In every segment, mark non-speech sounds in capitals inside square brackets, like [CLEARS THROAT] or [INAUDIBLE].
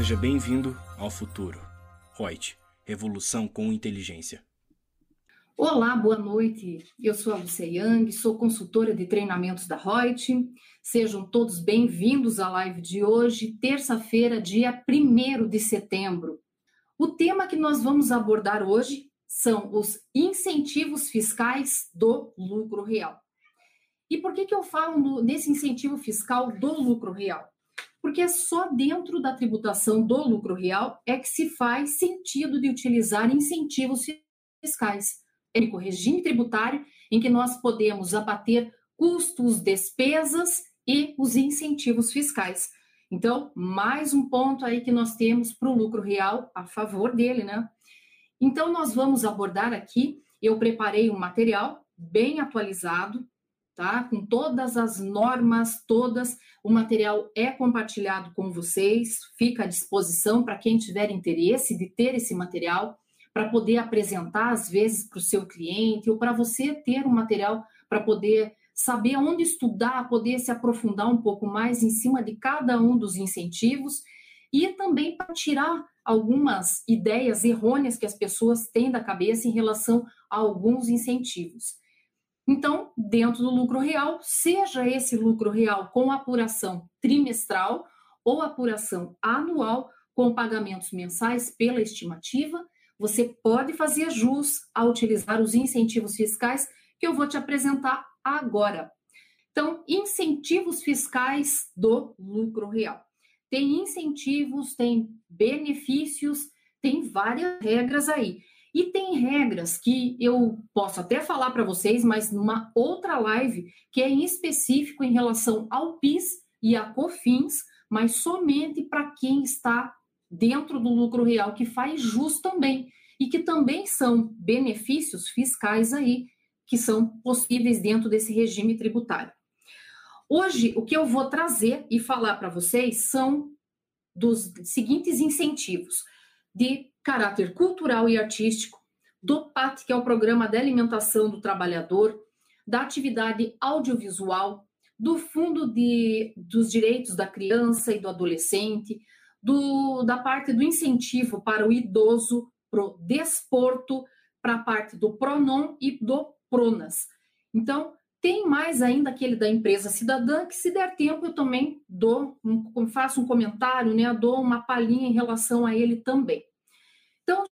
Seja bem-vindo ao futuro. Reut, revolução com inteligência. Olá, boa noite. Eu sou a Lucia Yang, sou consultora de treinamentos da Reut. Sejam todos bem-vindos à live de hoje, terça-feira, dia 1 de setembro. O tema que nós vamos abordar hoje são os incentivos fiscais do lucro real. E por que, que eu falo no, nesse incentivo fiscal do lucro real? Porque é só dentro da tributação do lucro real é que se faz sentido de utilizar incentivos fiscais. É o regime tributário em que nós podemos abater custos, despesas e os incentivos fiscais. Então, mais um ponto aí que nós temos para o lucro real a favor dele, né? Então, nós vamos abordar aqui. Eu preparei um material bem atualizado, tá? Com todas as normas, todas. O material é compartilhado com vocês, fica à disposição para quem tiver interesse de ter esse material, para poder apresentar, às vezes, para o seu cliente, ou para você ter um material para poder saber onde estudar, poder se aprofundar um pouco mais em cima de cada um dos incentivos e também para tirar algumas ideias errôneas que as pessoas têm da cabeça em relação a alguns incentivos. Então, dentro do lucro real, seja esse lucro real com apuração trimestral ou apuração anual com pagamentos mensais pela estimativa, você pode fazer jus a utilizar os incentivos fiscais que eu vou te apresentar agora. Então, incentivos fiscais do lucro real. Tem incentivos, tem benefícios, tem várias regras aí. E tem regras que eu posso até falar para vocês, mas numa outra live, que é em específico em relação ao PIS e a COFINS, mas somente para quem está dentro do lucro real, que faz jus também, e que também são benefícios fiscais aí, que são possíveis dentro desse regime tributário. Hoje, o que eu vou trazer e falar para vocês são dos seguintes incentivos de caráter cultural e artístico, do PAT, que é o Programa de Alimentação do Trabalhador, da atividade audiovisual, do Fundo de, dos Direitos da Criança e do Adolescente, do, da parte do incentivo para o idoso, para o desporto, para a parte do PRONOM e do PRONAS. Então, tem mais ainda aquele da empresa cidadã, que se der tempo eu também dou, um, faço um comentário, né, dou uma palhinha em relação a ele também.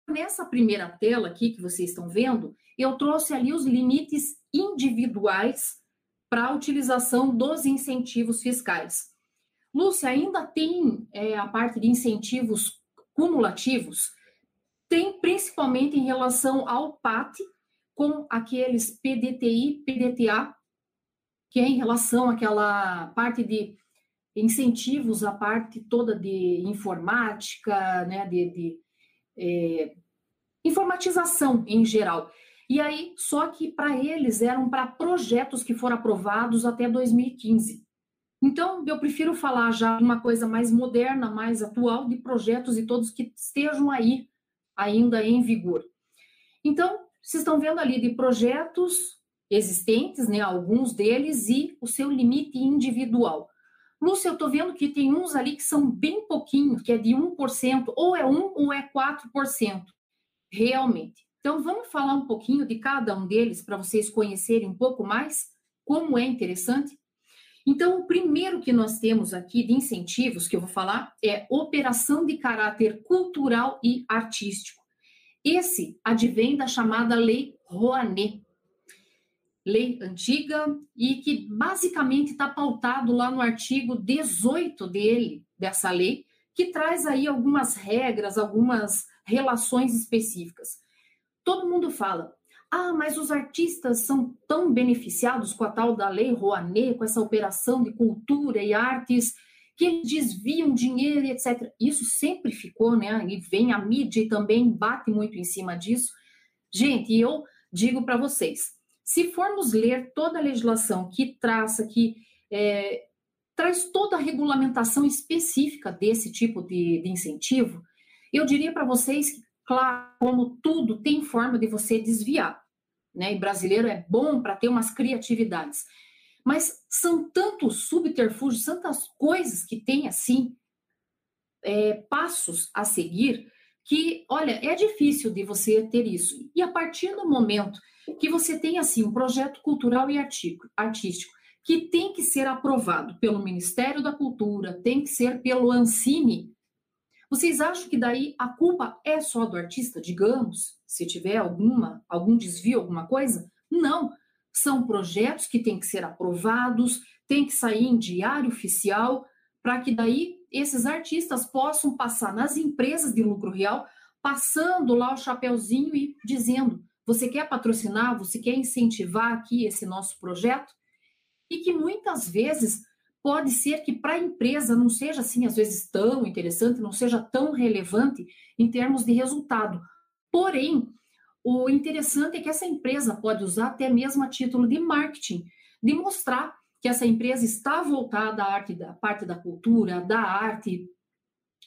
Nessa primeira tela aqui que vocês estão vendo, eu trouxe ali os limites individuais para a utilização dos incentivos fiscais. Lúcia, ainda tem é, a parte de incentivos cumulativos? Tem principalmente em relação ao PAT, com aqueles PDTI, PDTA, que é em relação àquela parte de incentivos, a parte toda de informática, né, de, de é, informatização em geral. E aí, só que para eles eram para projetos que foram aprovados até 2015. Então, eu prefiro falar já uma coisa mais moderna, mais atual, de projetos e todos que estejam aí ainda em vigor. Então, vocês estão vendo ali de projetos existentes, né, alguns deles, e o seu limite individual. Lúcia, eu estou vendo que tem uns ali que são bem pouquinho, que é de 1%, ou é 1% ou é 4%, realmente. Então, vamos falar um pouquinho de cada um deles para vocês conhecerem um pouco mais como é interessante? Então, o primeiro que nós temos aqui de incentivos que eu vou falar é operação de caráter cultural e artístico. Esse advém da chamada Lei Rouanet, lei antiga e que basicamente está pautado lá no artigo 18 dele, dessa lei, que traz aí algumas regras, algumas relações específicas. Todo mundo fala, ah, mas os artistas são tão beneficiados com a tal da lei Rouanet, com essa operação de cultura e artes, que eles desviam dinheiro, etc. Isso sempre ficou, né? E vem a mídia e também bate muito em cima disso. Gente, eu digo para vocês, se formos ler toda a legislação que traça, que é, traz toda a regulamentação específica desse tipo de, de incentivo, eu diria para vocês que, claro, como tudo, tem forma de você desviar. Né? E brasileiro é bom para ter umas criatividades. Mas são tantos subterfúgios, tantas coisas que tem assim, é, passos a seguir que, olha, é difícil de você ter isso. E a partir do momento que você tem, assim, um projeto cultural e artístico que tem que ser aprovado pelo Ministério da Cultura, tem que ser pelo Ancine, vocês acham que daí a culpa é só do artista, digamos, se tiver alguma, algum desvio, alguma coisa? Não. São projetos que têm que ser aprovados, tem que sair em diário oficial, para que daí esses artistas possam passar nas empresas de lucro real, passando lá o chapeuzinho e dizendo: você quer patrocinar, você quer incentivar aqui esse nosso projeto? E que muitas vezes pode ser que para a empresa não seja assim, às vezes, tão interessante, não seja tão relevante em termos de resultado. Porém, o interessante é que essa empresa pode usar até mesmo a título de marketing, de mostrar que essa empresa está voltada à arte da parte da cultura, da arte,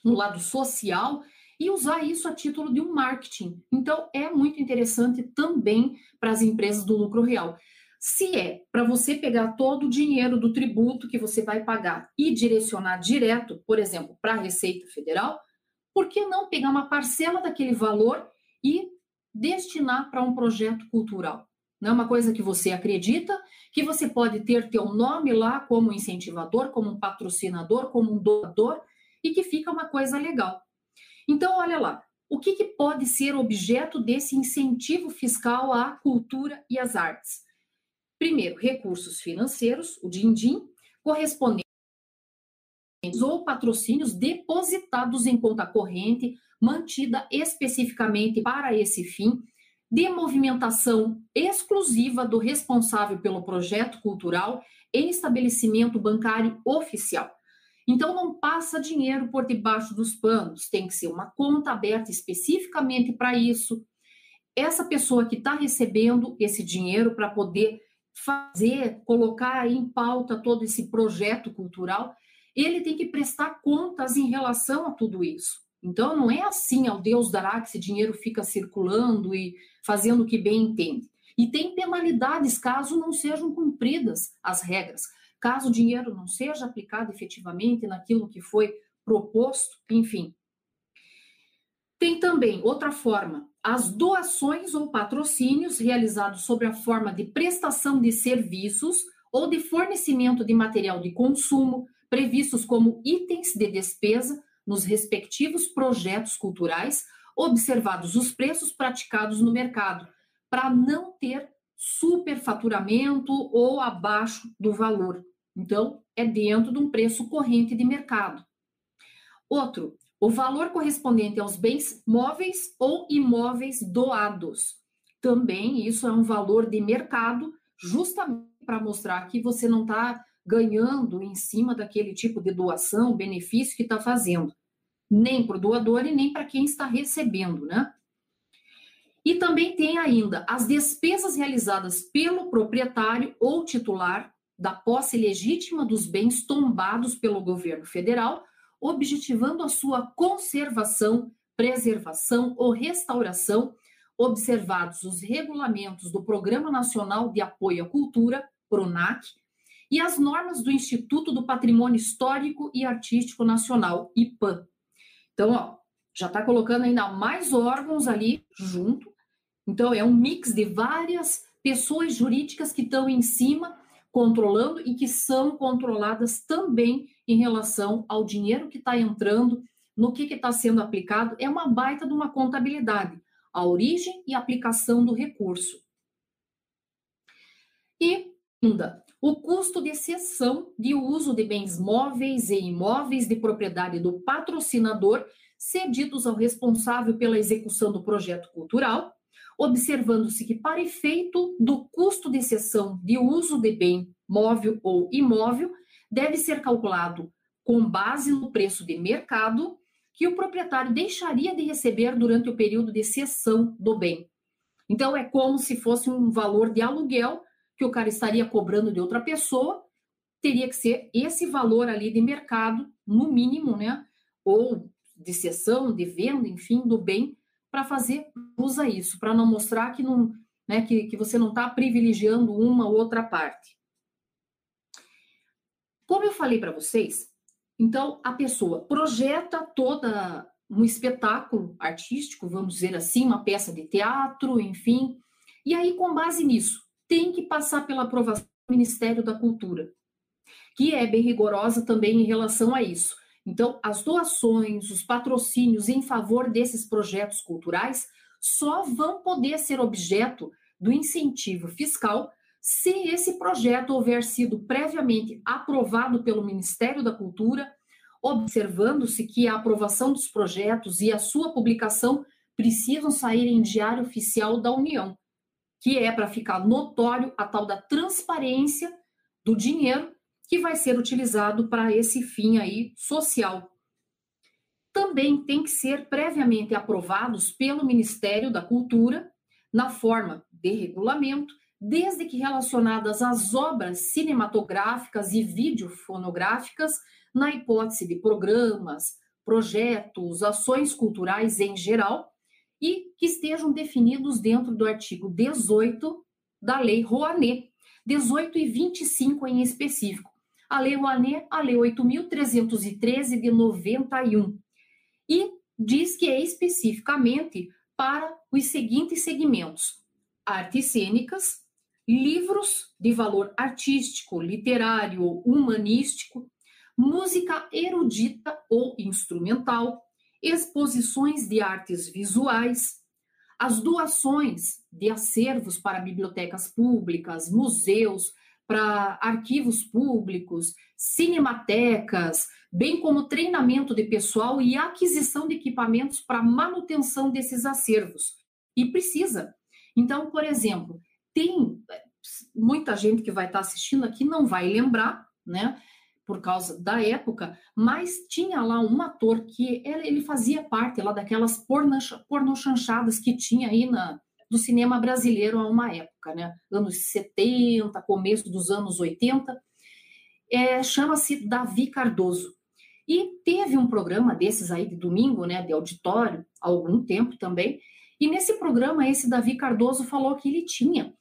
no lado social, e usar isso a título de um marketing. Então, é muito interessante também para as empresas do lucro real. Se é para você pegar todo o dinheiro do tributo que você vai pagar e direcionar direto, por exemplo, para a Receita Federal, por que não pegar uma parcela daquele valor e destinar para um projeto cultural? Não é uma coisa que você acredita, que você pode ter teu nome lá como incentivador, como um patrocinador, como um doador, e que fica uma coisa legal. Então, olha lá, o que, que pode ser objeto desse incentivo fiscal à cultura e às artes? Primeiro, recursos financeiros, o din-din, correspondentes ou patrocínios depositados em conta corrente, mantida especificamente para esse fim, de movimentação exclusiva do responsável pelo projeto cultural em estabelecimento bancário oficial. Então, não passa dinheiro por debaixo dos panos, tem que ser uma conta aberta especificamente para isso. Essa pessoa que está recebendo esse dinheiro para poder fazer, colocar em pauta todo esse projeto cultural, ele tem que prestar contas em relação a tudo isso. Então, não é assim, ao Deus dará que esse dinheiro fica circulando e fazendo o que bem entende. E tem penalidades caso não sejam cumpridas as regras, caso o dinheiro não seja aplicado efetivamente naquilo que foi proposto, enfim. Tem também outra forma, as doações ou patrocínios realizados sob a forma de prestação de serviços ou de fornecimento de material de consumo, previstos como itens de despesa nos respectivos projetos culturais, observados os preços praticados no mercado, para não ter superfaturamento ou abaixo do valor. Então, é dentro de um preço corrente de mercado. Outro, o valor correspondente aos bens móveis ou imóveis doados. Também isso é um valor de mercado, justamente para mostrar que você não está ganhando em cima daquele tipo de doação, benefício que está fazendo, nem para o doador e nem para quem está recebendo, né? E também tem ainda as despesas realizadas pelo proprietário ou titular da posse legítima dos bens tombados pelo governo federal, objetivando a sua conservação, preservação ou restauração, observados os regulamentos do Programa Nacional de Apoio à Cultura, PRONAC, e as normas do Instituto do Patrimônio Histórico e Artístico Nacional, IPAN. Então, ó, já está colocando ainda mais órgãos ali junto. Então, é um mix de várias pessoas jurídicas que estão em cima controlando e que são controladas também em relação ao dinheiro que está entrando, no que está sendo aplicado. É uma baita de uma contabilidade, a origem e aplicação do recurso. E ainda, o custo de cessão de uso de bens móveis e imóveis de propriedade do patrocinador cedidos ao responsável pela execução do projeto cultural, observando-se que, para efeito do custo de cessão de uso de bem móvel ou imóvel, deve ser calculado com base no preço de mercado que o proprietário deixaria de receber durante o período de cessão do bem. Então, é como se fosse um valor de aluguel que o cara estaria cobrando de outra pessoa, teria que ser esse valor ali de mercado, no mínimo, né? Ou de cessão, de venda, enfim, do bem, para fazer usa isso, para não mostrar que, não, né, que, que você não está privilegiando uma ou outra parte. Como eu falei para vocês, Então, a pessoa projeta toda um espetáculo artístico, vamos dizer assim, uma peça de teatro, enfim. E aí, com base nisso, tem que passar pela aprovação do Ministério da Cultura, que é bem rigorosa também em relação a isso. Então, as doações, os patrocínios em favor desses projetos culturais só vão poder ser objeto do incentivo fiscal se esse projeto houver sido previamente aprovado pelo Ministério da Cultura, observando-se que a aprovação dos projetos e a sua publicação precisam sair em diário oficial da União, que é para ficar notório a tal da transparência do dinheiro que vai ser utilizado para esse fim aí social. Também tem que ser previamente aprovados pelo Ministério da Cultura na forma de regulamento desde que relacionadas às obras cinematográficas e videofonográficas, na hipótese de programas, projetos, ações culturais em geral, e que estejam definidos dentro do artigo 18 da Lei Rouanet, 18 e 25 em específico. A Lei Rouanet, a Lei 8.313 de 91. E diz que é especificamente para os seguintes segmentos: artes cênicas, livros de valor artístico, literário, humanístico, música erudita ou instrumental, exposições de artes visuais, as doações de acervos para bibliotecas públicas, museus, para arquivos públicos, cinematecas, bem como treinamento de pessoal e aquisição de equipamentos para manutenção desses acervos. E precisa. Então, por exemplo, tem muita gente que vai estar assistindo aqui não vai lembrar, né? Por causa da época, mas tinha lá um ator que ele fazia parte lá daquelas pornochanchadas que tinha aí na, do cinema brasileiro a uma época, né? Anos 70, começo dos anos 80. É, Chama-se Davi Cardoso. E teve um programa desses aí de domingo, né, de auditório, há algum tempo também. E nesse programa, esse Davi Cardoso falou que ele tinha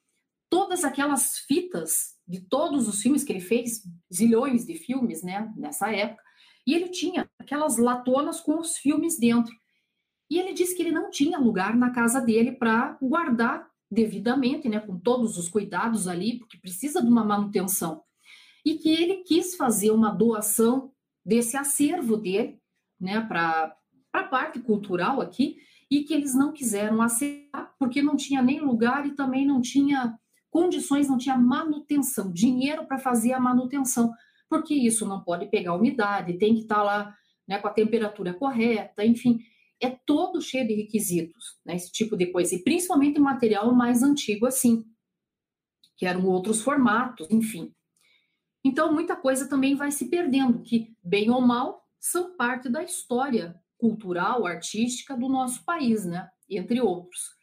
todas aquelas fitas de todos os filmes que ele fez, zilhões de filmes, né, nessa época, e ele tinha aquelas latonas com os filmes dentro. E ele disse que ele não tinha lugar na casa dele para guardar devidamente, né, com todos os cuidados ali, porque precisa de uma manutenção. E que ele quis fazer uma doação desse acervo dele, né, para a parte cultural aqui, e que eles não quiseram aceitar, porque não tinha nem lugar e também não tinha condições, não tinha manutenção, dinheiro para fazer a manutenção, porque isso não pode pegar umidade, tem que estar tá lá né, com a temperatura correta, enfim, é todo cheio de requisitos, né, esse tipo de coisa, e principalmente material mais antigo assim, que eram outros formatos, enfim. Então, muita coisa também vai se perdendo, que, bem ou mal, são parte da história cultural, artística do nosso país, né? Entre outros.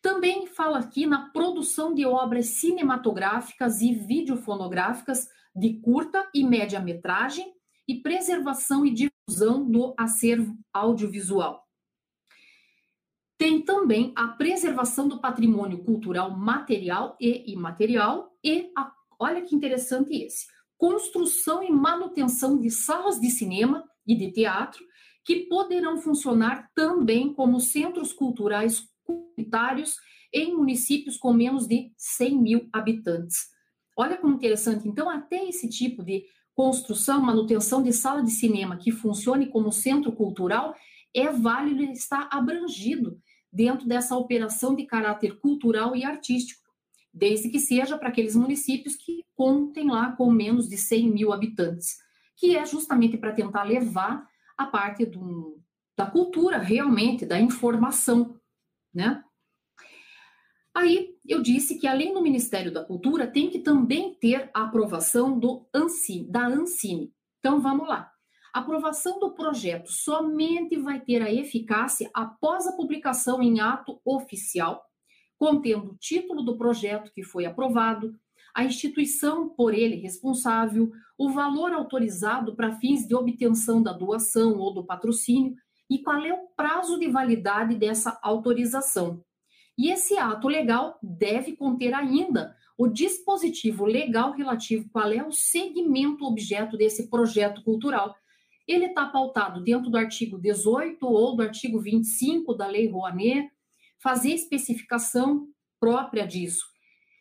Também fala aqui na produção de obras cinematográficas e videofonográficas de curta e média metragem e preservação e difusão do acervo audiovisual. Tem também a preservação do patrimônio cultural material e imaterial e a, olha que interessante esse, construção e manutenção de salas de cinema e de teatro que poderão funcionar também como centros culturais comunitários em municípios com menos de 100 mil habitantes. Olha como interessante. Então, até esse tipo de construção, manutenção de sala de cinema que funcione como centro cultural é válido e está abrangido dentro dessa operação de caráter cultural e artístico, desde que seja para aqueles municípios que contem lá com menos de 100 mil habitantes, que é justamente para tentar levar a parte do, da cultura realmente, da informação né? Aí eu disse que além do Ministério da Cultura tem que também ter a aprovação do ANSI, da Ancine. Então vamos lá. A aprovação do projeto somente vai ter a eficácia após a publicação em ato oficial, contendo o título do projeto que foi aprovado, a instituição por ele responsável, o valor autorizado para fins de obtenção da doação ou do patrocínio e qual é o prazo de validade dessa autorização. E esse ato legal deve conter ainda o dispositivo legal relativo qual é o segmento objeto desse projeto cultural, ele está pautado dentro do artigo 18 ou do artigo 25 da Lei Rouanet, fazer especificação própria disso.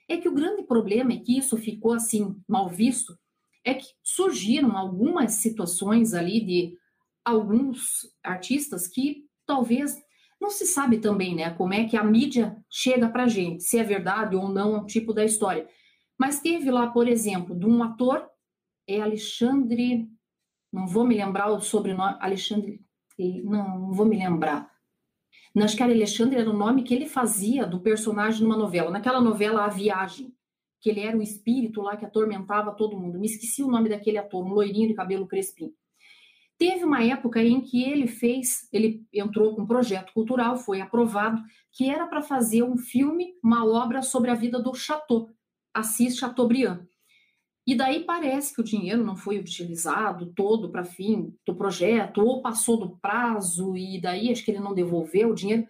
É que o grande problema é que isso ficou assim mal visto, é que surgiram algumas situações ali de alguns artistas que talvez não se sabe também, né, como é que a mídia chega para gente, se é verdade ou não o tipo da história. Mas teve lá, por exemplo, de um ator, é Alexandre, não vou me lembrar o sobrenome, Alexandre, não, não vou me lembrar. Não, acho que era Alexandre era o nome que ele fazia do personagem numa novela. Naquela novela A Viagem, que ele era o espírito lá que atormentava todo mundo. Me esqueci o nome daquele ator, um loirinho de cabelo crespim. Teve uma época em que ele fez, ele entrou com um projeto cultural, foi aprovado, que era para fazer um filme, uma obra sobre a vida do Chateau, Assis Chateaubriand. E daí parece que o dinheiro não foi utilizado todo para fim do projeto, ou passou do prazo, e daí acho que ele não devolveu o dinheiro.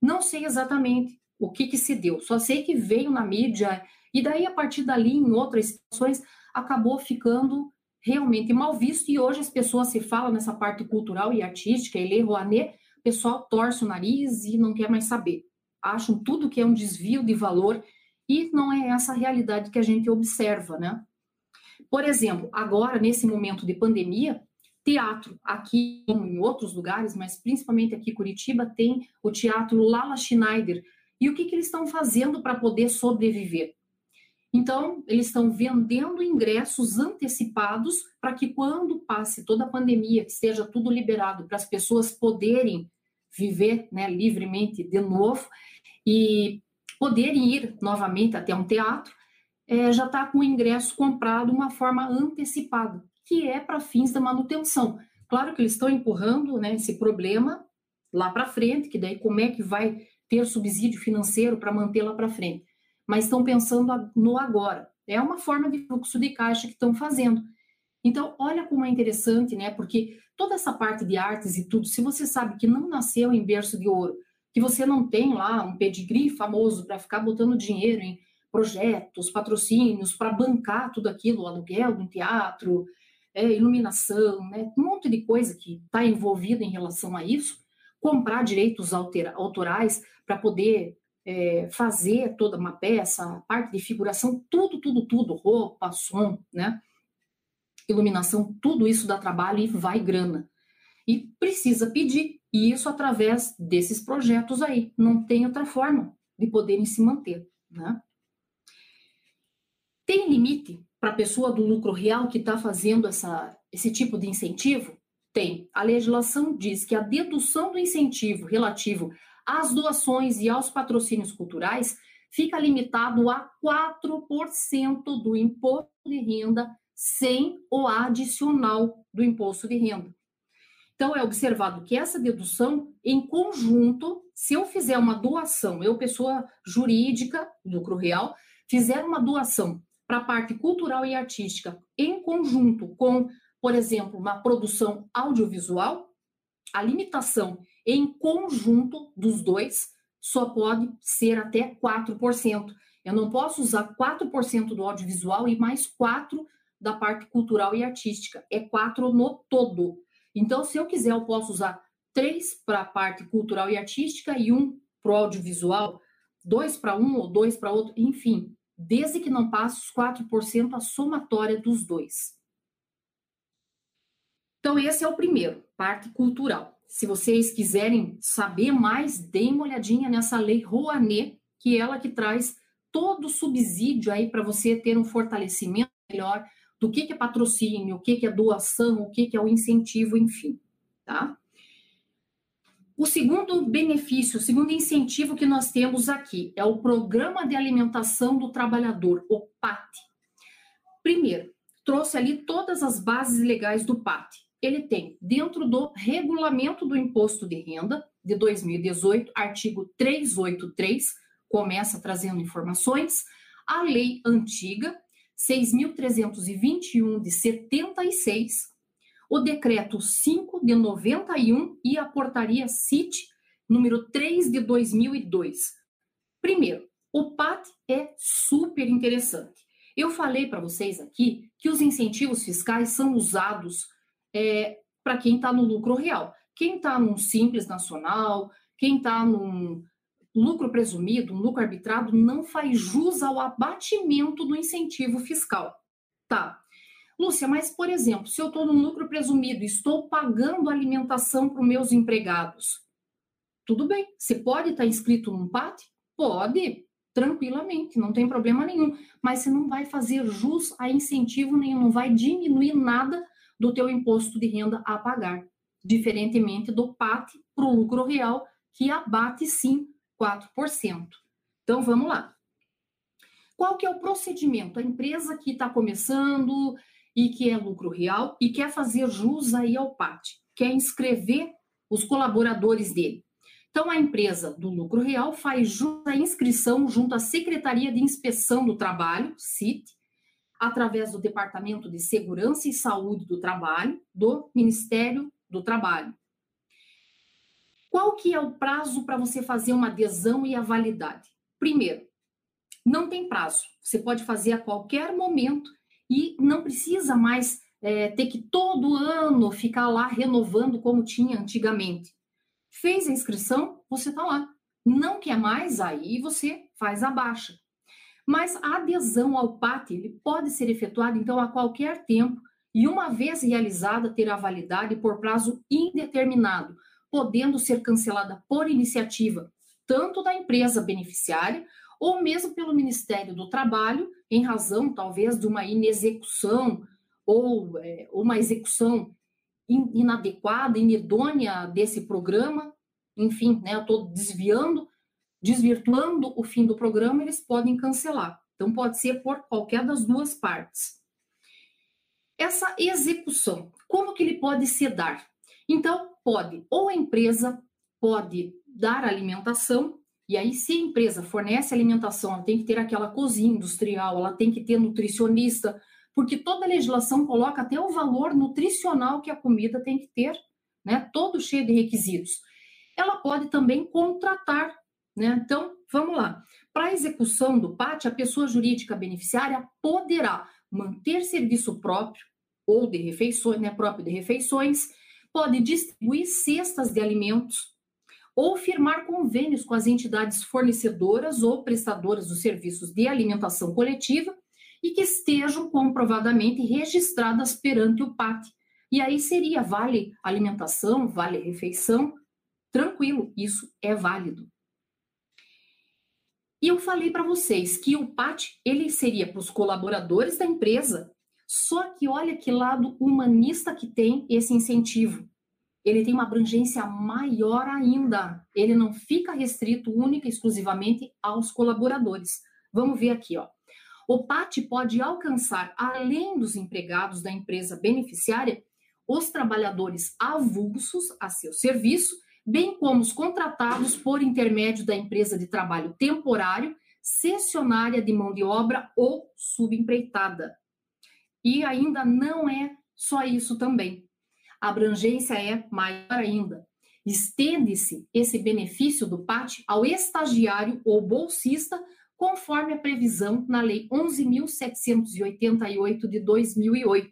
Não sei exatamente o que, que se deu, só sei que veio na mídia, e daí a partir dali, em outras situações, acabou ficando realmente mal visto, e hoje as pessoas se falam nessa parte cultural e artística, ele Rouanet, o pessoal torce o nariz e não quer mais saber. Acham tudo que é um desvio de valor, e não é essa a realidade que a gente observa, né? Por exemplo, agora, nesse momento de pandemia, teatro, aqui como em outros lugares, mas principalmente aqui em Curitiba, tem o teatro Lala Schneider. E o que, que eles estão fazendo para poder sobreviver? Então, eles estão vendendo ingressos antecipados para que, quando passe toda a pandemia, que esteja tudo liberado para as pessoas poderem viver né, livremente de novo e poderem ir novamente até um teatro, é, já está com o ingresso comprado uma forma antecipada, que é para fins da manutenção. Claro que eles estão empurrando né, esse problema lá para frente, que daí como é que vai ter subsídio financeiro para manter lá para frente. Mas estão pensando no agora. É uma forma de fluxo de caixa que estão fazendo. Então, olha como é interessante, né? Porque toda essa parte de artes e tudo, se você sabe que não nasceu em berço de ouro, que você não tem lá um pedigree famoso para ficar botando dinheiro em projetos, patrocínios para bancar tudo aquilo, aluguel de um teatro, é, iluminação, né, um monte de coisa que está envolvida em relação a isso, comprar direitos autorais para poder é, fazer toda uma peça, parte de figuração, tudo, tudo, tudo, roupa, som, né, iluminação, tudo isso dá trabalho e vai grana. E precisa pedir, e isso através desses projetos aí, não tem outra forma de poderem se manter, né? Tem limite para a pessoa do lucro real que está fazendo essa, esse tipo de incentivo? Tem. A legislação diz que a dedução do incentivo relativo às doações e aos patrocínios culturais fica limitado a 4% do imposto de renda sem o adicional do imposto de renda. Então, é observado que essa dedução, em conjunto, se eu fizer uma doação, eu, pessoa jurídica, lucro real, fizer uma doação para a parte cultural e artística em conjunto com, por exemplo, uma produção audiovisual, a limitação em conjunto dos dois só pode ser até 4%. Eu não posso usar 4% do audiovisual e mais 4% da parte cultural e artística. É 4% no todo. Então, se eu quiser, eu posso usar 3 para a parte cultural e artística e 1 para o audiovisual, 2 para um ou 2 para outro, enfim desde que não passe os 4% a somatória dos dois. Então, esse é o primeiro, parte cultural. Se vocês quiserem saber mais, deem uma olhadinha nessa lei Rouanet, que é ela que traz todo o subsídio aí para você ter um fortalecimento melhor do que, que é patrocínio, o que, que é doação, o que, que é o incentivo, enfim, tá? O segundo benefício, o segundo incentivo que nós temos aqui é o Programa de Alimentação do Trabalhador, o PAT. Primeiro, trouxe ali todas as bases legais do PAT. Ele tem, dentro do Regulamento do Imposto de Renda de 2018, artigo 383, começa trazendo informações, a lei antiga, 6.321 de 76, o decreto 5 de 91 e a portaria CIT número 3 de 2002. Primeiro, o PAT é super interessante. Eu falei para vocês aqui que os incentivos fiscais são usados é, para quem está no lucro real. Quem está num simples nacional, quem está num lucro presumido, um lucro arbitrado, não faz jus ao abatimento do incentivo fiscal. Tá. Lúcia, mas, por exemplo, se eu estou no lucro presumido, estou pagando alimentação para os meus empregados, tudo bem. Você pode estar tá inscrito num PAT? Pode, tranquilamente, não tem problema nenhum. Mas você não vai fazer jus a incentivo nenhum, não vai diminuir nada do teu imposto de renda a pagar. Diferentemente do PAT para o lucro real, que abate sim 4%. Então vamos lá. Qual que é o procedimento? A empresa que está começando e que é lucro real e quer fazer jus aí ao PAT, quer inscrever os colaboradores dele. Então, a empresa do lucro real faz à inscrição junto à Secretaria de Inspeção do Trabalho, CIT, através do Departamento de Segurança e Saúde do Trabalho, do Ministério do Trabalho. Qual que é o prazo para você fazer uma adesão e a validade? Primeiro, não tem prazo. Você pode fazer a qualquer momento e não precisa mais é, ter que todo ano ficar lá renovando como tinha antigamente. Fez a inscrição, você está lá. Não quer mais, aí você faz a baixa. Mas a adesão ao PAT ele pode ser efetuada, então, a qualquer tempo e, uma vez realizada, terá validade por prazo indeterminado, podendo ser cancelada por iniciativa tanto da empresa beneficiária ou mesmo pelo Ministério do Trabalho, em razão talvez de uma inexecução ou é, uma execução in, inadequada, inidônea desse programa. Enfim, né, eu estou desviando, desvirtuando o fim do programa, eles podem cancelar. Então, pode ser por qualquer das duas partes. Essa execução, como que ele pode se dar? Então, pode, ou a empresa pode dar alimentação, e aí, se a empresa fornece alimentação, ela tem que ter aquela cozinha industrial, ela tem que ter nutricionista, porque toda legislação coloca até o valor nutricional que a comida tem que ter, né? Todo cheio de requisitos. Ela pode também contratar, né? Então, vamos lá. Para a execução do PAT, a pessoa jurídica beneficiária poderá manter serviço próprio ou de refeições, né, próprio de refeições, pode distribuir cestas de alimentos ou firmar convênios com as entidades fornecedoras ou prestadoras dos serviços de alimentação coletiva e que estejam comprovadamente registradas perante o PAT. E aí seria vale alimentação, vale refeição, tranquilo, isso é válido. E eu falei para vocês que o PAT ele seria para os colaboradores da empresa, só que olha que lado humanista que tem esse incentivo ele tem uma abrangência maior ainda. Ele não fica restrito única e exclusivamente aos colaboradores. Vamos ver aqui, ó. O PAT pode alcançar, além dos empregados da empresa beneficiária, os trabalhadores avulsos a seu serviço, bem como os contratados por intermédio da empresa de trabalho temporário, cessionária de mão de obra ou subempreitada. E ainda não é só isso também a abrangência é maior ainda. Estende-se esse benefício do PAT ao estagiário ou bolsista, conforme a previsão na Lei 11.788 de 2008.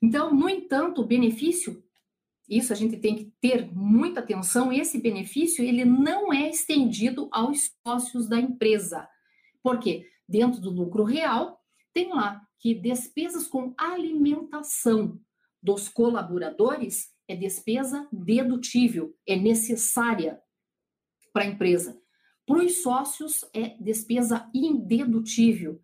Então, no entanto, o benefício, isso a gente tem que ter muita atenção, esse benefício ele não é estendido aos sócios da empresa. Por quê? Dentro do lucro real, tem lá que despesas com alimentação dos colaboradores é despesa dedutível, é necessária para a empresa. Para os sócios é despesa indedutível,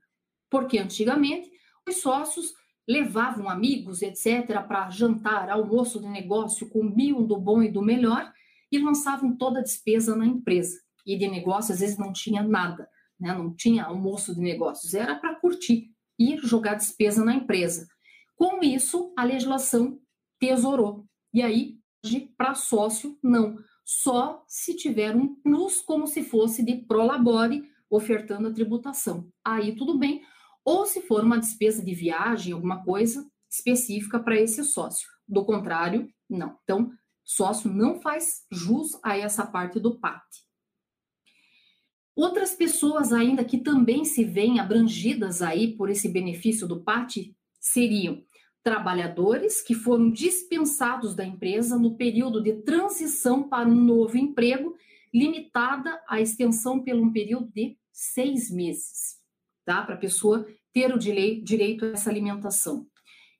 porque antigamente os sócios levavam amigos, etc., para jantar, almoço de negócio, comiam do bom e do melhor e lançavam toda a despesa na empresa. E de negócio, às vezes, não tinha nada, né? não tinha almoço de negócios, era para curtir e jogar despesa na empresa. Com isso, a legislação tesourou. E aí, para sócio, não. Só se tiver um plus, como se fosse de prolabore, ofertando a tributação. Aí tudo bem. Ou se for uma despesa de viagem, alguma coisa específica para esse sócio. Do contrário, não. Então, sócio não faz jus a essa parte do PAT. Outras pessoas ainda que também se veem abrangidas aí por esse benefício do PAT seriam trabalhadores que foram dispensados da empresa no período de transição para um novo emprego, limitada a extensão pelo um período de seis meses, tá? Para a pessoa ter o direito a essa alimentação.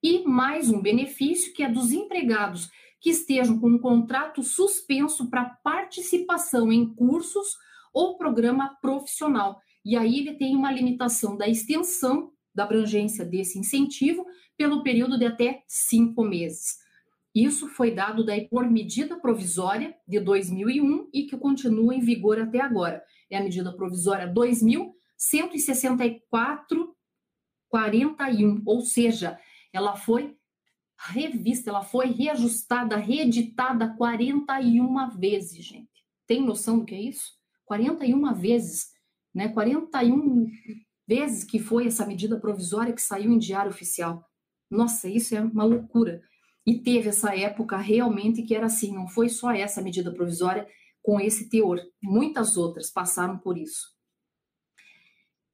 E mais um benefício que é dos empregados que estejam com um contrato suspenso para participação em cursos ou programa profissional. E aí ele tem uma limitação da extensão da abrangência desse incentivo pelo período de até cinco meses. Isso foi dado daí por medida provisória de 2001 e que continua em vigor até agora. É a medida provisória 2164-41, ou seja, ela foi revista, ela foi reajustada, reeditada 41 vezes, gente. Tem noção do que é isso? 41 vezes, né? 41 vezes que foi essa medida provisória que saiu em diário oficial. Nossa, isso é uma loucura. E teve essa época realmente que era assim, não foi só essa medida provisória com esse teor, muitas outras passaram por isso.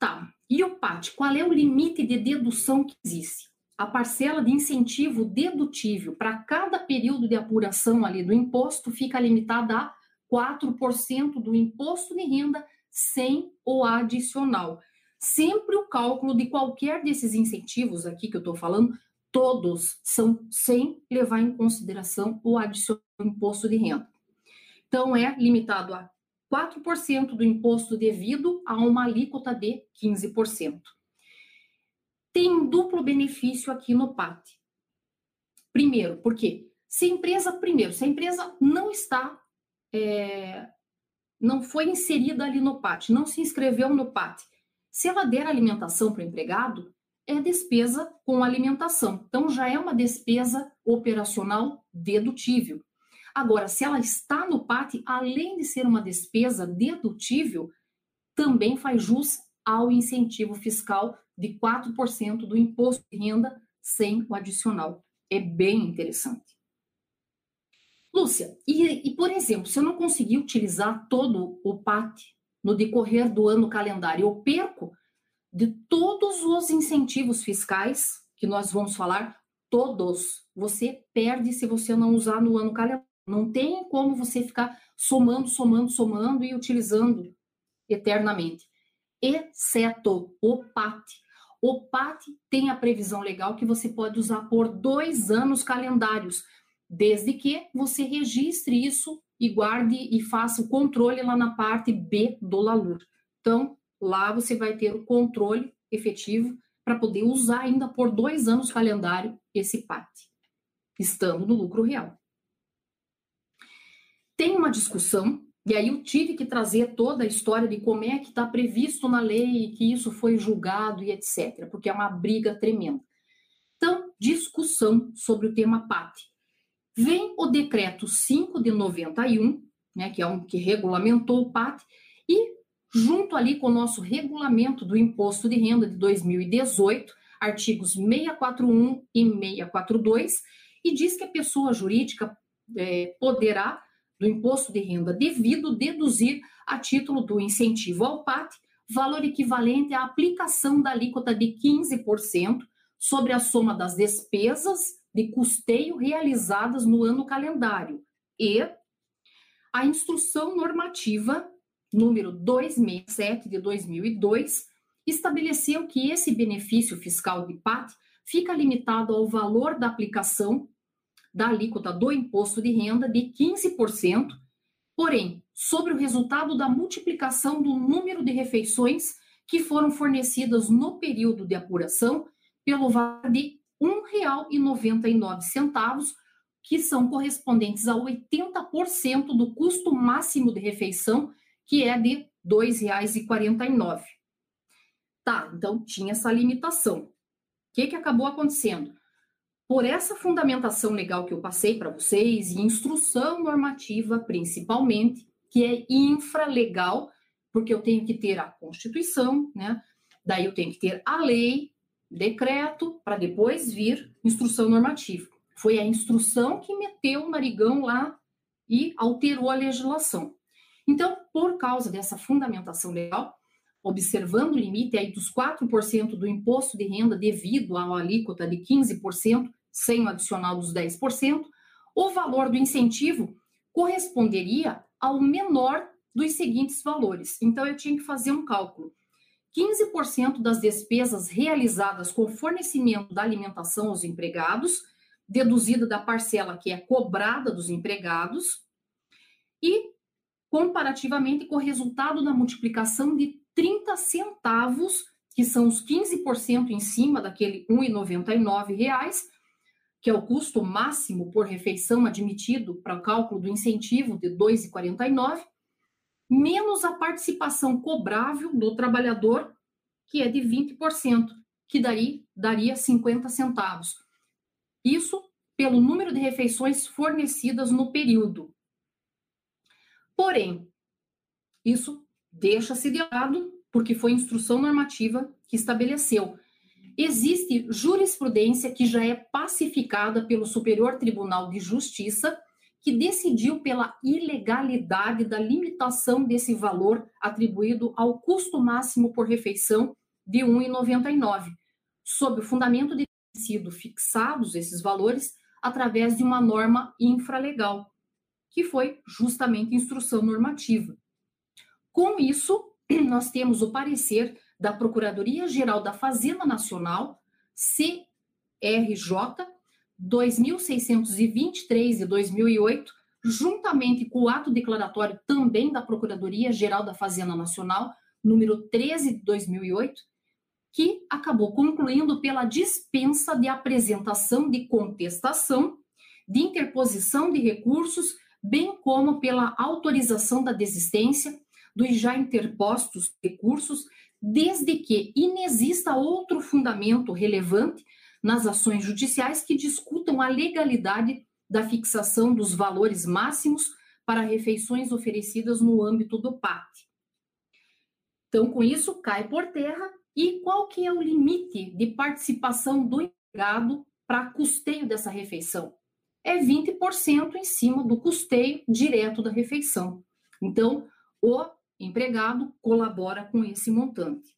Tá, e o PAT, qual é o limite de dedução que existe? A parcela de incentivo dedutível para cada período de apuração ali do imposto fica limitada a 4% do imposto de renda sem o adicional. Sempre o cálculo de qualquer desses incentivos aqui que eu estou falando todos são sem levar em consideração o adicional imposto de renda. Então, é limitado a 4% do imposto devido a uma alíquota de 15%. Tem duplo benefício aqui no PAT. Primeiro, porque se a empresa, primeiro, se a empresa não está, é, não foi inserida ali no PAT, não se inscreveu no PAT, se ela der alimentação para o empregado, é despesa com alimentação. Então, já é uma despesa operacional dedutível. Agora, se ela está no PAT, além de ser uma despesa dedutível, também faz jus ao incentivo fiscal de 4% do imposto de renda sem o adicional. É bem interessante. Lúcia, e, e por exemplo, se eu não conseguir utilizar todo o PAT no decorrer do ano calendário, eu perco de todos os incentivos fiscais que nós vamos falar, todos, você perde se você não usar no ano calendário. Não tem como você ficar somando, somando, somando e utilizando eternamente, exceto o PAT. O PAT tem a previsão legal que você pode usar por dois anos calendários, desde que você registre isso e guarde e faça o controle lá na parte B do LALUR. Então, Lá você vai ter o controle efetivo para poder usar ainda por dois anos calendário esse PAT, estando no lucro real. Tem uma discussão, e aí eu tive que trazer toda a história de como é que está previsto na lei, que isso foi julgado e etc., porque é uma briga tremenda. Então, discussão sobre o tema PAT. Vem o decreto 5 de 91, né, que é um que regulamentou o PAT, e junto ali com o nosso regulamento do imposto de renda de 2018, artigos 641 e 642, e diz que a pessoa jurídica é, poderá, do imposto de renda devido, deduzir a título do incentivo ao PAT valor equivalente à aplicação da alíquota de 15% sobre a soma das despesas de custeio realizadas no ano calendário e a instrução normativa número 267 de 2002, estabeleceu que esse benefício fiscal de PAT fica limitado ao valor da aplicação da alíquota do imposto de renda de 15%, porém, sobre o resultado da multiplicação do número de refeições que foram fornecidas no período de apuração pelo valor de R$ 1,99, que são correspondentes a 80% do custo máximo de refeição que é de R$ 2,49. Tá, então tinha essa limitação. O que, que acabou acontecendo? Por essa fundamentação legal que eu passei para vocês, e instrução normativa principalmente, que é infralegal, porque eu tenho que ter a Constituição, né? Daí eu tenho que ter a lei, decreto, para depois vir instrução normativa. Foi a instrução que meteu o narigão lá e alterou a legislação. Então, por causa dessa fundamentação legal, observando o limite aí dos 4% do imposto de renda devido à alíquota de 15%, sem o adicional dos 10%, o valor do incentivo corresponderia ao menor dos seguintes valores. Então, eu tinha que fazer um cálculo. 15% das despesas realizadas com fornecimento da alimentação aos empregados, deduzida da parcela que é cobrada dos empregados, e comparativamente com o resultado da multiplicação de 30 centavos, que são os 15% em cima daquele R$ 1,99, que é o custo máximo por refeição admitido para o cálculo do incentivo de R$ 2,49, menos a participação cobrável do trabalhador, que é de 20%, que daí daria 50 centavos. Isso pelo número de refeições fornecidas no período. Porém, isso deixa-se de lado porque foi instrução normativa que estabeleceu. Existe jurisprudência que já é pacificada pelo Superior Tribunal de Justiça que decidiu pela ilegalidade da limitação desse valor atribuído ao custo máximo por refeição de R$ 1,99, sob o fundamento de ter sido fixados esses valores através de uma norma infralegal, que foi justamente instrução normativa. Com isso, [CLEARS THROAT] nós temos o parecer da Procuradoria-Geral da Fazenda Nacional, CRJ, 2623 de 2008, juntamente com o ato declaratório também da Procuradoria-Geral da Fazenda Nacional, número 13 de 2008, que acabou concluindo pela dispensa de apresentação de contestação, de interposição de recursos, bem como pela autorização da desistência dos já interpostos recursos, desde que inexista outro fundamento relevante nas ações judiciais que discutam a legalidade da fixação dos valores máximos para refeições oferecidas no âmbito do PAT. Então, com isso, cai por terra e qual que é o limite de participação do empregado para custeio dessa refeição? É 20% em cima do custeio direto da refeição. Então, o empregado colabora com esse montante.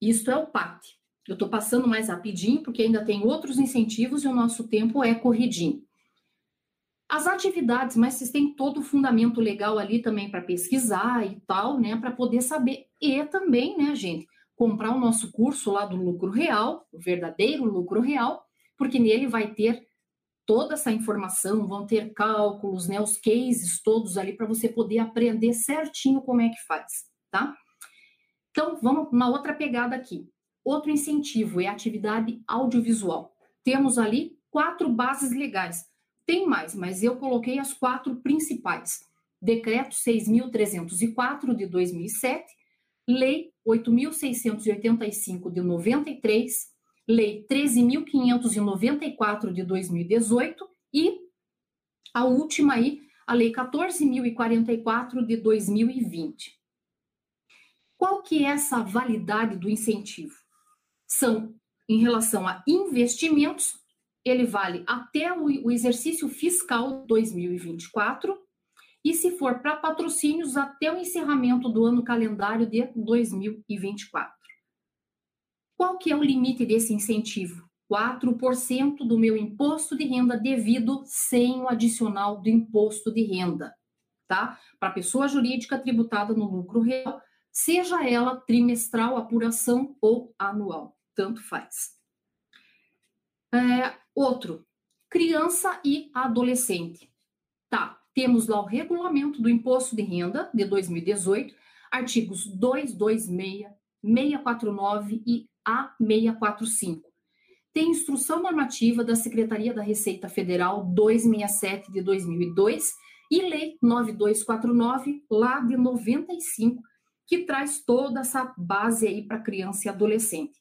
Isto é o PAT. Eu estou passando mais rapidinho, porque ainda tem outros incentivos e o nosso tempo é corridinho. As atividades, mas vocês têm todo o fundamento legal ali também para pesquisar e tal, né? Para poder saber. E também, né, gente, comprar o nosso curso lá do lucro real, o verdadeiro lucro real, porque nele vai ter toda essa informação, vão ter cálculos, né, os cases todos ali para você poder aprender certinho como é que faz, tá? Então, vamos uma outra pegada aqui. Outro incentivo é a atividade audiovisual. Temos ali quatro bases legais. Tem mais, mas eu coloquei as quatro principais. Decreto 6.304 de 2007, Lei 8.685 de 93, Lei 13.594 de 2018 e a última aí, a Lei 14.044 de 2020. Qual que é essa validade do incentivo? são em relação a investimentos, ele vale até o, exercício fiscal 2024, e se for para patrocínios, até o encerramento do ano calendário de 2024. Qual que é o limite desse incentivo? 4% do meu imposto de renda devido sem o adicional do imposto de renda, tá? Para pessoa jurídica tributada no lucro real, seja ela trimestral, apuração ou anual tanto faz. É, outro, criança e adolescente. Tá, temos lá o regulamento do imposto de renda de 2018, artigos 226, 649 e A645. Tem instrução normativa da Secretaria da Receita Federal 267 de 2002 e Lei 9249 lá de 95, que traz toda essa base aí para criança e adolescente.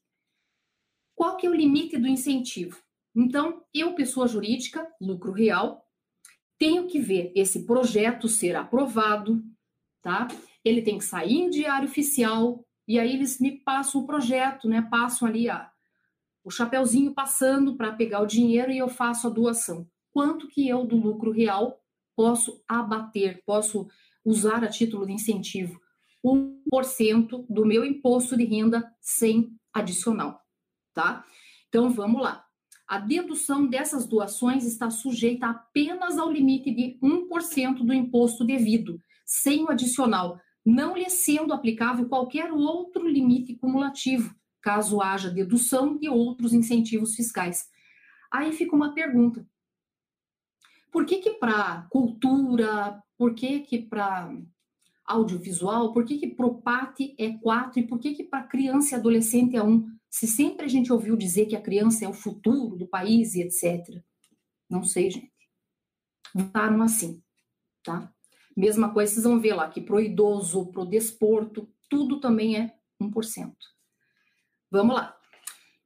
Qual que é o limite do incentivo? Então, eu, pessoa jurídica, lucro real, tenho que ver esse projeto ser aprovado, tá? Ele tem que sair em diário oficial, e aí eles me passam o projeto, né? Passam ali a, o chapeuzinho passando para pegar o dinheiro e eu faço a doação. Quanto que eu, do lucro real, posso abater, posso usar a título de incentivo? 1% do meu imposto de renda sem adicional tá? Então vamos lá. a dedução dessas doações está sujeita apenas ao limite de 1% do imposto devido, sem o adicional, não lhe sendo aplicável qualquer outro limite cumulativo, caso haja dedução de outros incentivos fiscais. Aí fica uma pergunta: por que que para cultura, por que que para audiovisual, por que que pro PAT é 4 e por que que para criança e adolescente é 1? Se sempre a gente ouviu dizer que a criança é o futuro do país e etc. Não sei, gente. Votaram assim, tá? Mesma coisa, vocês vão ver lá que pro idoso, pro desporto, tudo também é 1%. Vamos lá.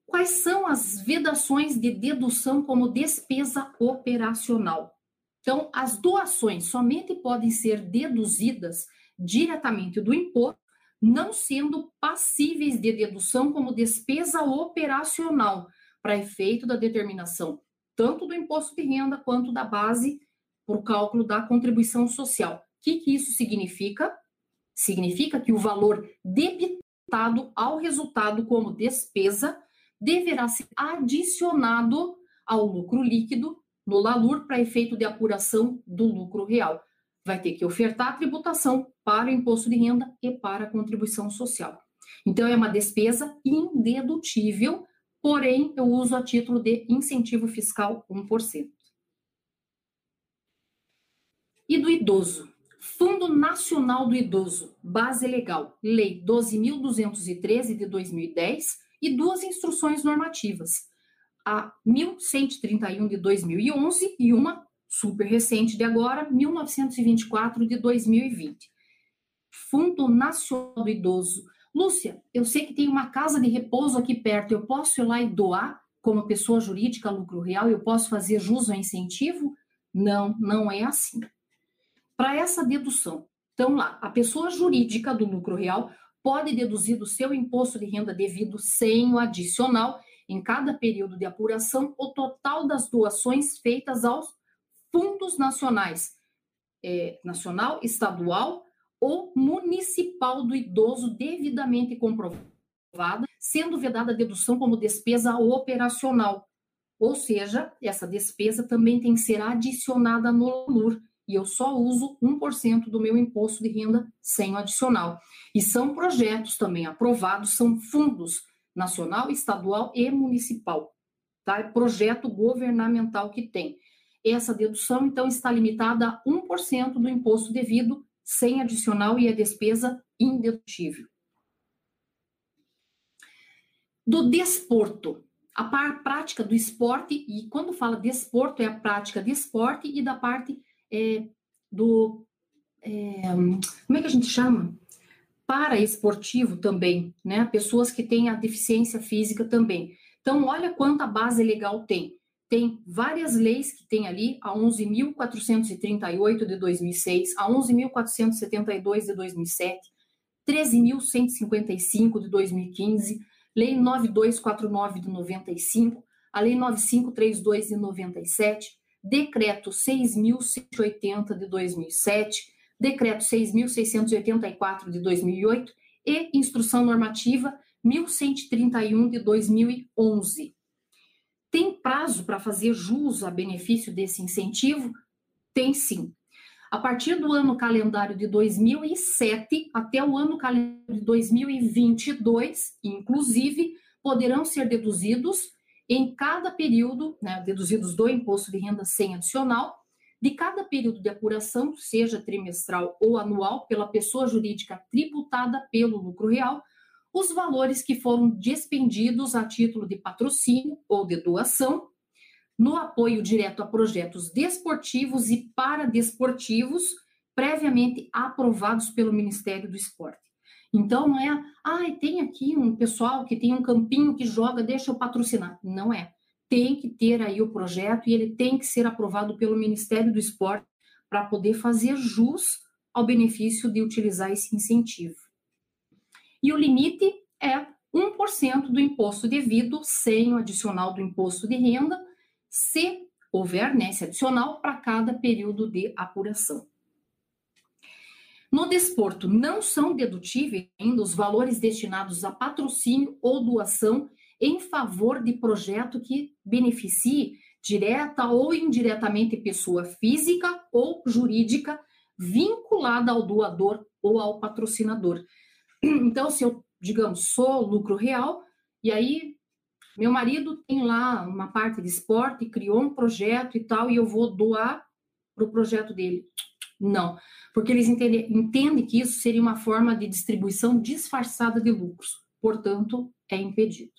Quais são as vedações de dedução como despesa operacional? Então, as doações somente podem ser deduzidas diretamente do imposto, não sendo passíveis de dedução como despesa operacional, para efeito da determinação tanto do imposto de renda quanto da base o cálculo da contribuição social. O que, que isso significa? Significa que o valor debitado ao resultado como despesa deverá ser adicionado ao lucro líquido no LALUR para efeito de apuração do lucro real. Vai ter que ofertar a tributação para o imposto de renda e para a contribuição social. Então, é uma despesa indedutível, porém, eu uso a título de incentivo fiscal 1%. E do idoso? Fundo Nacional do Idoso, base legal, Lei 12.213 de 2010 e duas instruções normativas, a 1131 de 2011 e uma super recente de agora, 1924 de 2020. Fundo Nacional do Idoso. Lúcia, eu sei que tem uma casa de repouso aqui perto, eu posso ir lá e doar como pessoa jurídica lucro real, eu posso fazer jus ao incentivo? Não, não é assim. Para essa dedução, então lá, a pessoa jurídica do lucro real pode deduzir do seu imposto de renda devido sem o adicional em cada período de apuração o total das doações feitas aos fundos nacionais, é, nacional, estadual ou municipal do idoso devidamente comprovada, sendo vedada a dedução como despesa operacional. Ou seja, essa despesa também tem que ser adicionada no LUR, e eu só uso 1% do meu imposto de renda sem o adicional. E são projetos também aprovados, são fundos nacional, estadual e municipal. Tá? É projeto governamental que tem. Essa dedução, então, está limitada a 1% do imposto devido, sem adicional e a despesa indedutível. Do desporto, a prática do esporte, e quando fala desporto, é a prática de esporte e da parte é, do. É, como é que a gente chama? Paraesportivo também, né? Pessoas que têm a deficiência física também. Então, olha quanta base legal tem. Tem várias leis que tem ali, a 11.438 de 2006, a 11.472 de 2007, 13.155 de 2015, Lei 9249 de 95, a Lei 9532 de 97, Decreto 6.180 de 2007, Decreto 6.684 de 2008 e Instrução Normativa 1131 de 2011. Tem prazo para fazer jus a benefício desse incentivo? Tem sim. A partir do ano calendário de 2007 até o ano calendário de 2022, inclusive, poderão ser deduzidos em cada período, né, deduzidos do imposto de renda sem adicional, de cada período de apuração, seja trimestral ou anual, pela pessoa jurídica tributada pelo lucro real, os valores que foram despendidos a título de patrocínio ou de doação, no apoio direto a projetos desportivos e paradesportivos previamente aprovados pelo Ministério do Esporte. Então, não é, ah, tem aqui um pessoal que tem um campinho que joga, deixa eu patrocinar. Não é. Tem que ter aí o projeto e ele tem que ser aprovado pelo Ministério do Esporte para poder fazer jus ao benefício de utilizar esse incentivo. E o limite é 1% do imposto devido, sem o adicional do imposto de renda, se houver né, esse adicional para cada período de apuração. No desporto, não são dedutíveis ainda os valores destinados a patrocínio ou doação em favor de projeto que beneficie direta ou indiretamente pessoa física ou jurídica vinculada ao doador ou ao patrocinador. [CLEARS THROAT] Então, se eu, digamos, sou lucro real, e aí meu marido tem lá uma parte de esporte, criou um projeto e tal, e eu vou doar para o projeto dele. Não, porque eles entendem, que isso seria uma forma de distribuição disfarçada de lucros, portanto, é impedido.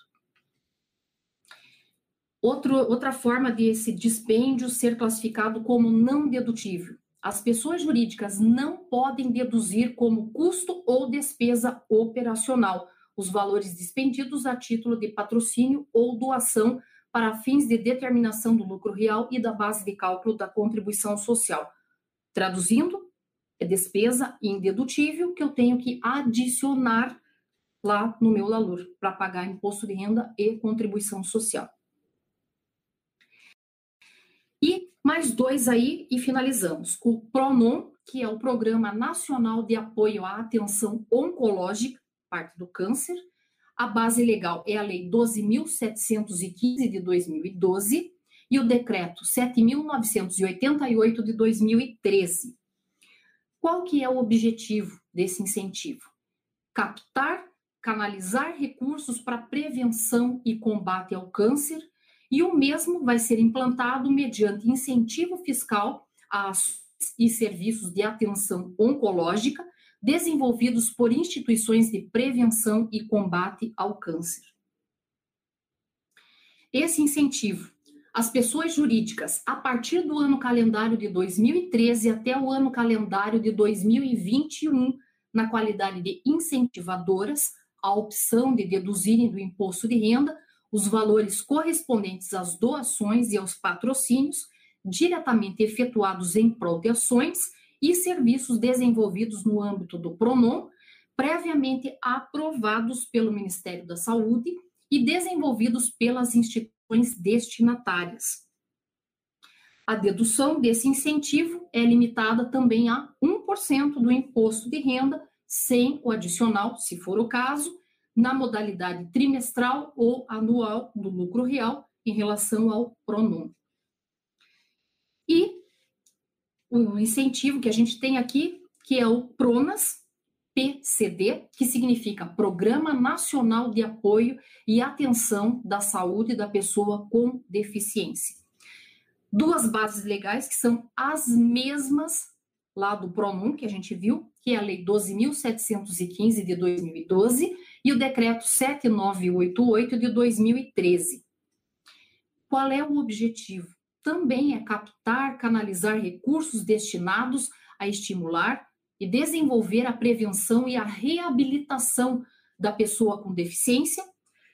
Outro, outra forma desse dispêndio ser classificado como não dedutível. As pessoas jurídicas não podem deduzir como custo ou despesa operacional os valores dispendidos a título de patrocínio ou doação para fins de determinação do lucro real e da base de cálculo da contribuição social. Traduzindo, é despesa indedutível que eu tenho que adicionar lá no meu LALUR para pagar imposto de renda e contribuição social. E mais dois aí e finalizamos. O PRONOM, que é o Programa Nacional de Apoio à Atenção Oncológica, parte do câncer. A base legal é a Lei 12.715 de 2012 e o Decreto 7.988 de 2013. Qual que é o objetivo desse incentivo? Captar, canalizar recursos para prevenção e combate ao câncer, e o mesmo vai ser implantado mediante incentivo fiscal a ações e serviços de atenção oncológica desenvolvidos por instituições de prevenção e combate ao câncer. Esse incentivo as pessoas jurídicas, a partir do ano calendário de 2013 até o ano calendário de 2021, na qualidade de incentivadoras, a opção de deduzirem do imposto de renda os valores correspondentes às doações e aos patrocínios diretamente efetuados em prol de ações e serviços desenvolvidos no âmbito do PRONOM, previamente aprovados pelo Ministério da Saúde e desenvolvidos pelas instituições destinatárias. A dedução desse incentivo é limitada também a 1% do imposto de renda, sem o adicional, se for o caso, na modalidade trimestral ou anual do lucro real em relação ao PRONOM. E o incentivo que a gente tem aqui, que é o PRONAS, PCD, que significa Programa Nacional de Apoio e Atenção da Saúde da Pessoa com Deficiência. Duas bases legais que são as mesmas lá do PRONUM, que a gente viu, que é a Lei 12.715 de 2012 e o Decreto 7988 de 2013. Qual é o objetivo? também é captar, canalizar recursos destinados a estimular e desenvolver a prevenção e a reabilitação da pessoa com deficiência,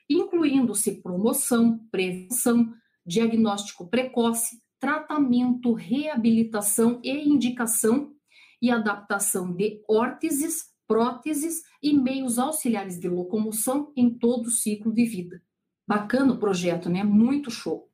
incluindo-se promoção, prevenção, diagnóstico precoce, tratamento, reabilitação e indicação e adaptação de órteses, próteses e meios auxiliares de locomoção em todo o ciclo de vida. Bacana o projeto, né? Muito show.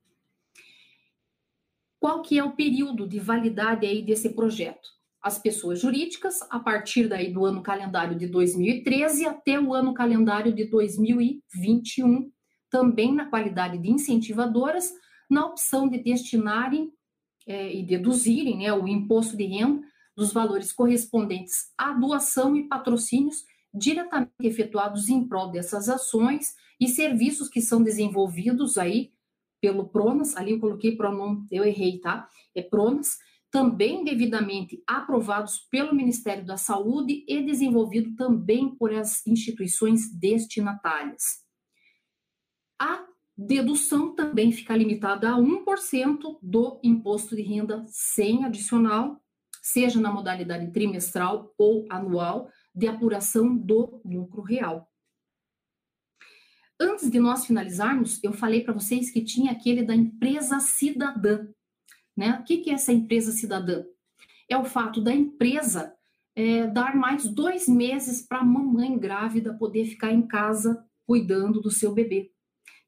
Qual que é o período de validade aí desse projeto? As pessoas jurídicas, a partir daí do ano calendário de 2013 até o ano calendário de 2021, também na qualidade de incentivadoras, na opção de destinarem é, e deduzirem né, o imposto de renda dos valores correspondentes à doação e patrocínios diretamente efetuados em prol dessas ações e serviços que são desenvolvidos aí pelo PRONAS, ali eu coloquei pronome, eu errei, tá? É PRONAS, também devidamente aprovados pelo Ministério da Saúde e desenvolvido também por as instituições destinatárias. A dedução também fica limitada a 1% do imposto de renda sem adicional, seja na modalidade trimestral ou anual, de apuração do lucro real. Antes de nós finalizarmos, eu falei para vocês que tinha aquele da empresa cidadã. Né? O que, é essa empresa cidadã? É o fato da empresa é, dar mais dois meses para a mamãe grávida poder ficar em casa cuidando do seu bebê,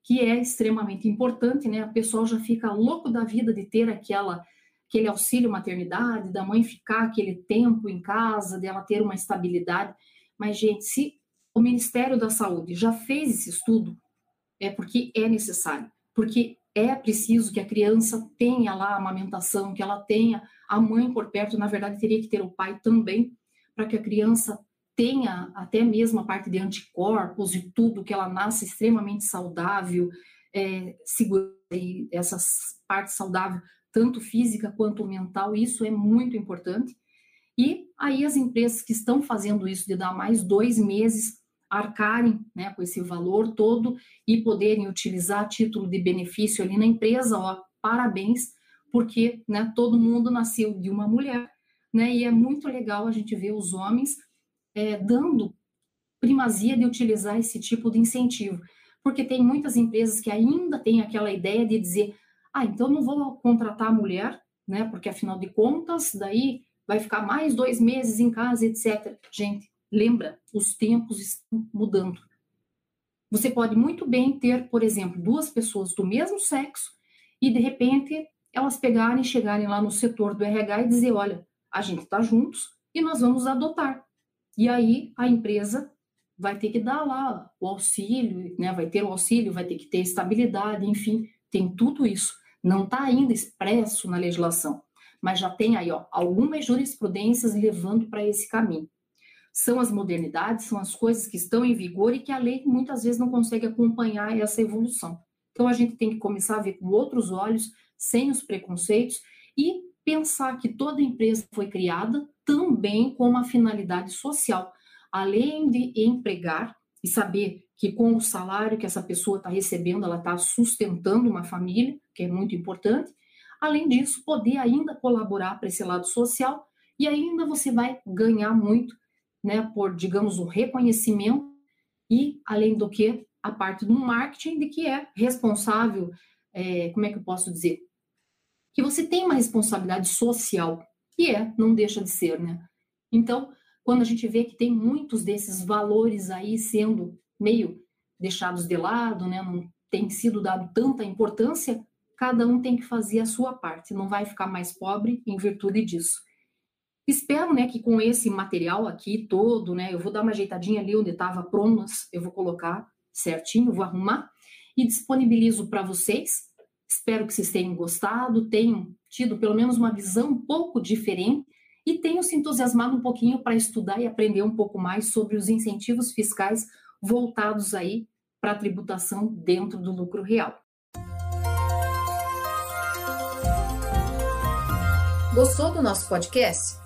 que é extremamente importante, né? A pessoa já fica louco da vida de ter aquela aquele auxílio maternidade, da mãe ficar aquele tempo em casa, dela ter uma estabilidade. Mas, gente, se o Ministério da Saúde já fez esse estudo, é porque é necessário, porque é preciso que a criança tenha lá a amamentação, que ela tenha a mãe por perto, na verdade teria que ter o pai também, para que a criança tenha até mesmo a parte de anticorpos e tudo, que ela nasce extremamente saudável, é, segura essas partes saudáveis, tanto física quanto mental, isso é muito importante. E aí as empresas que estão fazendo isso de dar mais dois meses, arcarem né, com esse valor todo e poderem utilizar título de benefício ali na empresa, ó, parabéns, porque né, todo mundo nasceu de uma mulher, né, e é muito legal a gente ver os homens é, dando primazia de utilizar esse tipo de incentivo, porque tem muitas empresas que ainda têm aquela ideia de dizer, ah, então não vou contratar a mulher, né, porque afinal de contas, daí vai ficar mais dois meses em casa, etc. Gente, lembra, os tempos estão mudando. Você pode muito bem ter, por exemplo, duas pessoas do mesmo sexo e de repente elas pegarem, chegarem lá no setor do RH e dizer, olha, a gente está juntos e nós vamos adotar. E aí a empresa vai ter que dar lá o auxílio, né? Vai ter o auxílio, vai ter que ter estabilidade, enfim, tem tudo isso. Não está ainda expresso na legislação, mas já tem aí ó, algumas jurisprudências levando para esse caminho. São as modernidades, são as coisas que estão em vigor e que a lei muitas vezes não consegue acompanhar essa evolução. Então a gente tem que começar a ver com outros olhos, sem os preconceitos e pensar que toda empresa foi criada também com uma finalidade social, além de empregar e saber que com o salário que essa pessoa está recebendo, ela está sustentando uma família, que é muito importante. Além disso, poder ainda colaborar para esse lado social e ainda você vai ganhar muito, né, por, digamos, um reconhecimento e, além do que, a parte do marketing de que é responsável, é, como é que eu posso dizer? Que você tem uma responsabilidade social que é, não deixa de ser, né? Então, quando a gente vê que tem muitos desses valores aí sendo meio deixados de lado, né, não tem sido dado tanta importância, cada um tem que fazer a sua parte, não vai ficar mais pobre em virtude disso. Espero, né, que com esse material aqui todo, né, eu vou dar uma ajeitadinha ali onde estava prontas, eu vou colocar certinho, vou arrumar e disponibilizo para vocês. Espero que vocês tenham gostado, tenham tido pelo menos uma visão um pouco diferente e tenham se entusiasmado um pouquinho para estudar e aprender um pouco mais sobre os incentivos fiscais voltados aí para a tributação dentro do lucro real. Gostou do nosso podcast?